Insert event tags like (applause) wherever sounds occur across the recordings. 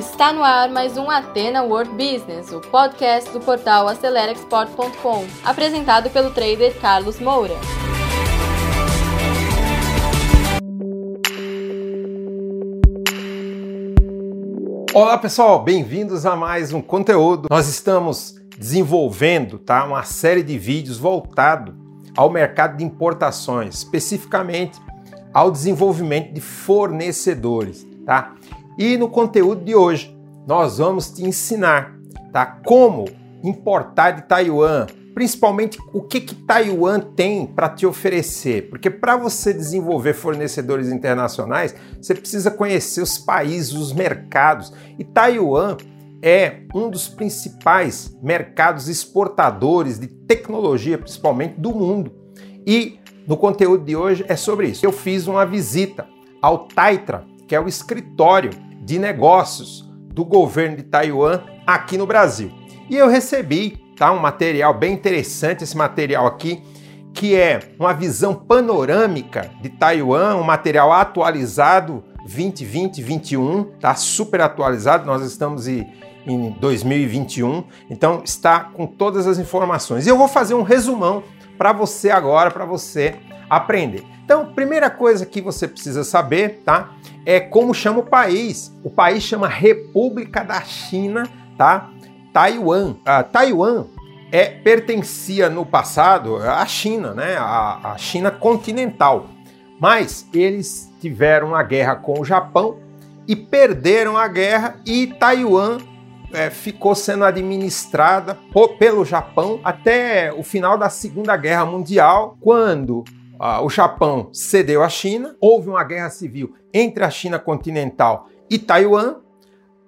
Está no ar mais um Atena World Business, o podcast do portal AceleraExport.com, apresentado pelo trader Carlos Moura. Olá pessoal, bem-vindos a mais um conteúdo. Nós estamos desenvolvendo tá, uma série de vídeos voltado ao mercado de importações, especificamente ao desenvolvimento de fornecedores, tá? E no conteúdo de hoje, nós vamos te ensinar, tá? Como importar de Taiwan, principalmente o que que Taiwan tem para te oferecer, porque para você desenvolver fornecedores internacionais, você precisa conhecer os países, os mercados. E Taiwan é um dos principais mercados exportadores de tecnologia, principalmente do mundo. E no conteúdo de hoje é sobre isso. Eu fiz uma visita ao Taitra, que é o escritório de negócios do governo de Taiwan aqui no Brasil. E eu recebi tá, um material bem interessante, esse material aqui, que é uma visão panorâmica de Taiwan, um material atualizado 2020-21, tá super atualizado, nós estamos em, em 2021, então está com todas as informações. E eu vou fazer um resumão para você agora, para você aprender. Então, primeira coisa que você precisa saber, tá? É como chama o país. O país chama República da China, tá? Taiwan. A Taiwan é pertencia no passado à China, né? A, a China continental. Mas eles tiveram uma guerra com o Japão e perderam a guerra e Taiwan é, ficou sendo administrada por, pelo Japão até o final da Segunda Guerra Mundial, quando ah, o Japão cedeu à China, houve uma guerra civil entre a China continental e Taiwan.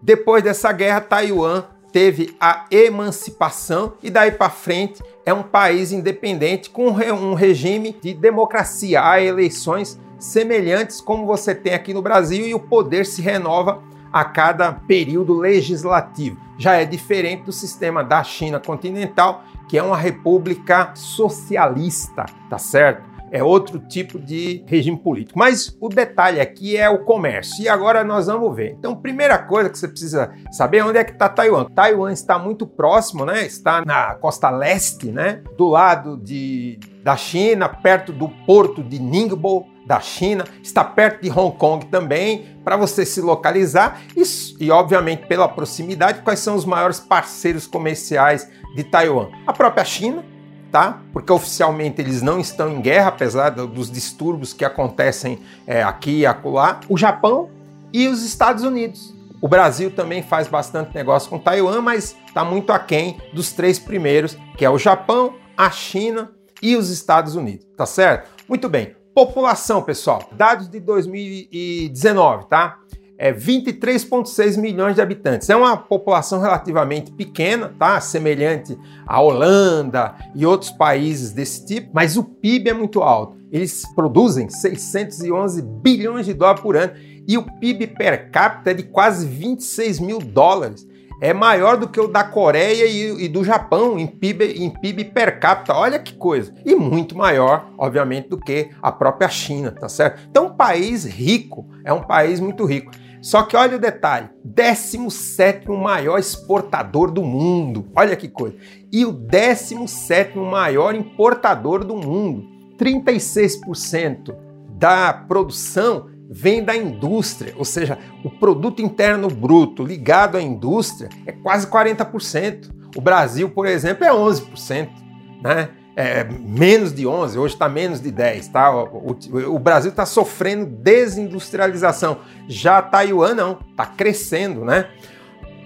Depois dessa guerra, Taiwan teve a emancipação e daí para frente é um país independente com um regime de democracia. Há eleições semelhantes como você tem aqui no Brasil e o poder se renova a cada período legislativo. Já é diferente do sistema da China continental, que é uma república socialista, tá certo? É outro tipo de regime político. Mas o detalhe aqui é o comércio. E agora nós vamos ver. Então, primeira coisa que você precisa saber é onde é que está Taiwan. Taiwan está muito próximo, né? Está na costa leste, né? Do lado de, da China, perto do porto de Ningbo, da China, está perto de Hong Kong também, para você se localizar e, e, obviamente, pela proximidade, quais são os maiores parceiros comerciais de Taiwan? A própria China, tá? Porque oficialmente eles não estão em guerra, apesar dos distúrbios que acontecem é, aqui e acolá. O Japão e os Estados Unidos. O Brasil também faz bastante negócio com Taiwan, mas está muito aquém dos três primeiros, que é o Japão, a China e os Estados Unidos, tá certo? Muito bem. População, pessoal, dados de 2019, tá? É 23,6 milhões de habitantes. É uma população relativamente pequena, tá? Semelhante à Holanda e outros países desse tipo, mas o PIB é muito alto. Eles produzem 611 bilhões de dólares por ano e o PIB per capita é de quase 26 mil dólares é maior do que o da Coreia e, e, do Japão em PIB, em PIB per capita. Olha que coisa! E muito maior, obviamente, do que a própria China, tá certo? Então, um país rico, é um país muito rico. Só que olha o detalhe: 17 maior exportador do mundo. Olha que coisa. E o 17 maior importador do mundo. 36% da produção vem da indústria, ou seja, o produto interno bruto ligado à indústria é quase 40%. O Brasil, por exemplo, é 11%, né? É menos de 11, hoje está menos de 10, tá? O, o, o Brasil está sofrendo desindustrialização. Já Taiwan não, está crescendo, né?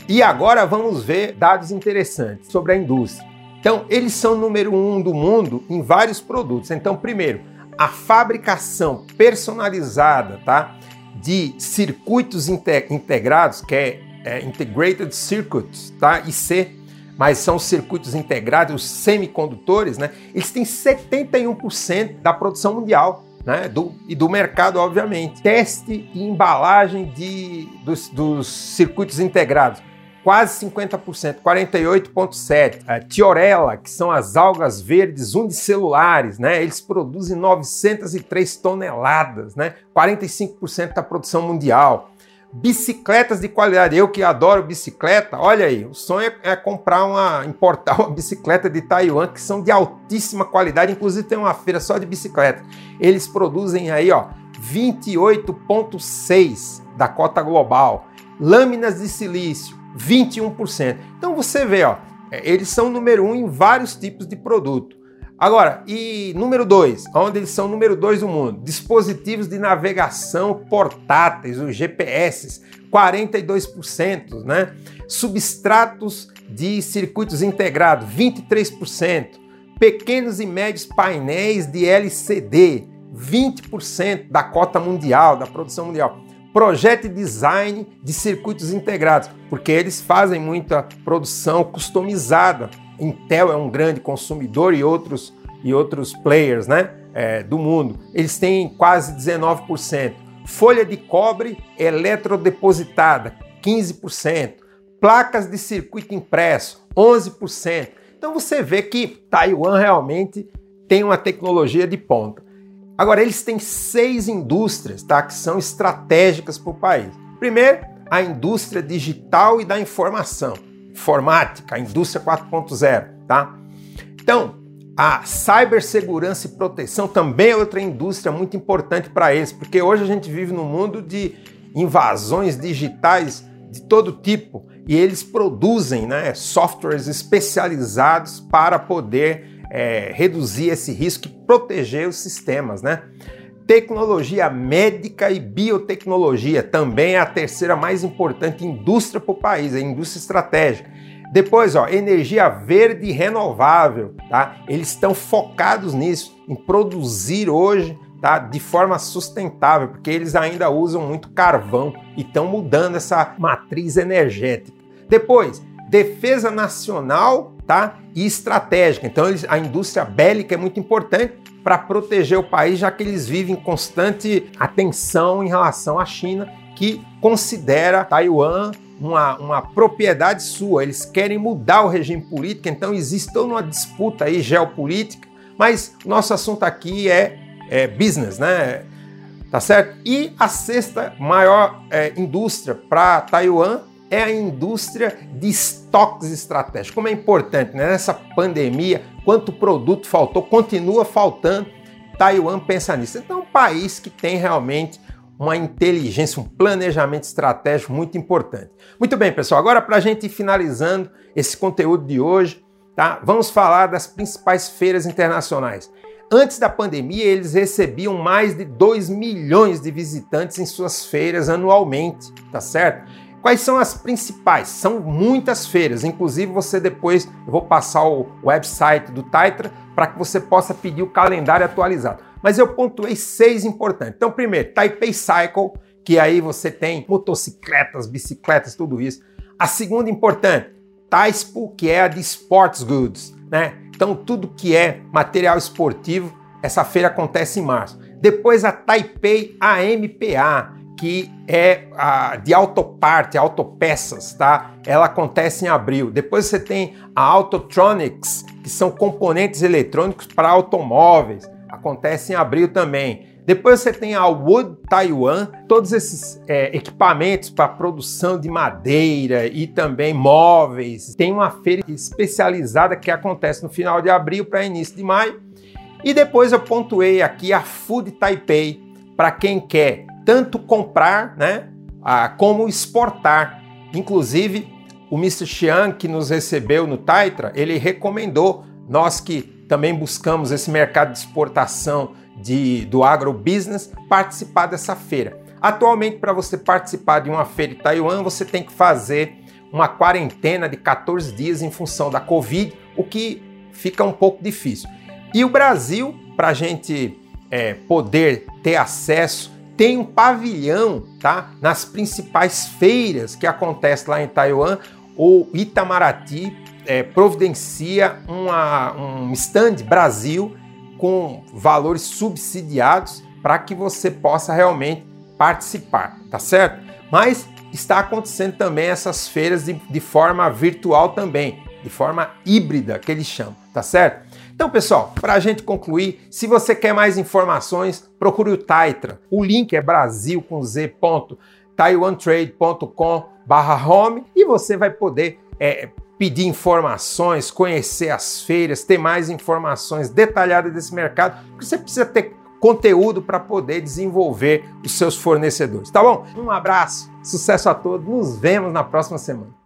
E agora vamos ver dados interessantes sobre a indústria. Então, eles são número um do mundo em vários produtos. Então, primeiro, a fabricação personalizada tá, de circuitos integrados, que é, é Integrated Circuits, tá, IC, mas são circuitos integrados, os semicondutores, né, eles têm 71% da produção mundial. Né, do, e do mercado, obviamente. Teste e embalagem de, dos, dos circuitos integrados quase 50%, 48,7%. A tiorella, que são as algas verdes unicelulares, né? Eles produzem 903 toneladas, né? 45% da produção mundial. bicicletas de qualidade. Eu que adoro bicicleta, olha aí, o sonho é, é comprar uma, importar (laughs) uma bicicleta de Taiwan que são de altíssima qualidade, inclusive tem uma feira só de bicicleta. Eles produzem aí, ó, 28.6 da cota global. Lâminas de silício, 21%. Então você vê, ó, é, eles são número um em vários tipos de produto. Agora, e número dois, onde eles são número dois do mundo? Dispositivos de navegação portáteis, os GPS, 42%, né? Substratos de circuitos integrados, 23%. Pequenos e médios painéis de LCD, 20% da cota mundial, da produção mundial. Projeto e design de circuitos integrados, porque eles fazem muita produção customizada. Intel é um grande consumidor e outros, e outros players né, é, do mundo. Eles têm quase 19%. Folha de cobre eletrodepositada, 15%. Placas de circuito impresso, 11%. Então você vê que Taiwan realmente tem uma tecnologia de ponta. Agora, eles têm seis indústrias tá, que são estratégicas para o país. Primeiro, a indústria digital e da informação, informática, a indústria 4.0. Tá? Então, a cibersegurança e proteção também é outra indústria muito importante para eles, porque hoje a gente vive num mundo de invasões digitais de todo tipo e eles produzem né, softwares especializados para poder é, reduzir esse risco e proteger os sistemas, né? Tecnologia médica e biotecnologia também é a terceira mais importante indústria para o país, é a indústria estratégica. Depois, ó, energia verde e renovável, tá? Eles estão focados nisso, em produzir hoje, tá? De forma sustentável, porque eles ainda usam muito carvão e estão mudando essa matriz energética. Depois, defesa nacional tá? e estratégica. Então, eles, a indústria bélica é muito importante para proteger o país, já que eles vivem constante atenção em relação à China, que considera Taiwan uma, uma propriedade sua. Eles querem mudar o regime político, então existe toda uma disputa aí geopolítica, mas nosso assunto aqui é, é business, né? Tá certo? E a sexta maior é, indústria para Taiwan é a indústria de estoques estratégicos. Como é importante né? nessa pandemia, quanto produto faltou, continua faltando. Taiwan pensa nisso. Então, é um país que tem realmente uma inteligência, um planejamento estratégico muito importante. Muito bem, pessoal. Agora, para a gente ir finalizando esse conteúdo de hoje, tá? vamos falar das principais feiras internacionais. Antes da pandemia, eles recebiam mais de 2 milhões de visitantes em suas feiras anualmente, tá certo? Quais são as principais? São muitas feiras, inclusive você depois, eu vou passar o website do Taitra para que você possa pedir o calendário atualizado. Mas eu pontuei seis importantes. Então, primeiro, Taipei Cycle, que aí você tem motocicletas, bicicletas, tudo isso. A segunda importante, Taispo, que é a de Sports Goods, né? Então, tudo que é material esportivo, essa feira acontece em março. Depois a Taipei AMPA, que é a, de autoparte, autopeças, tá? Ela acontece em abril. Depois você tem a Autotronics, que são componentes eletrônicos para automóveis, acontece em abril também. Depois você tem a Wood Taiwan, todos esses é, equipamentos para produção de madeira e também móveis. Tem uma feira especializada que acontece no final de abril para início de maio. E depois eu pontuei aqui a Food Taipei, para quem quer tanto comprar, né, como exportar. Inclusive, o Mr. Xiang, que nos recebeu no Taitra, ele recomendou, nós que também buscamos esse mercado de exportação de, do agrobusiness, participar dessa feira. Atualmente, para você participar de uma feira em Taiwan, você tem que fazer uma quarentena de 14 dias em função da Covid, o que fica um pouco difícil. E o Brasil, para a gente é, poder ter acesso tem um pavilhão, tá? Nas principais feiras que acontecem lá em Taiwan, o Itamaraty é, providencia uma, um stand Brasil com valores subsidiados para que você possa realmente participar, tá certo? Mas está acontecendo também essas feiras de, de forma virtual também, de forma híbrida que eles chamam, tá certo? Então, pessoal, para a gente concluir, se você quer mais informações, procure o Taitra. O link é brasil com z. taiwantrade.com/home e você vai poder é, pedir informações, conhecer as feiras, ter mais informações detalhadas desse mercado, porque você precisa ter conteúdo para poder desenvolver os seus fornecedores. Tá bom? Um abraço, sucesso a todos, nos vemos na próxima semana.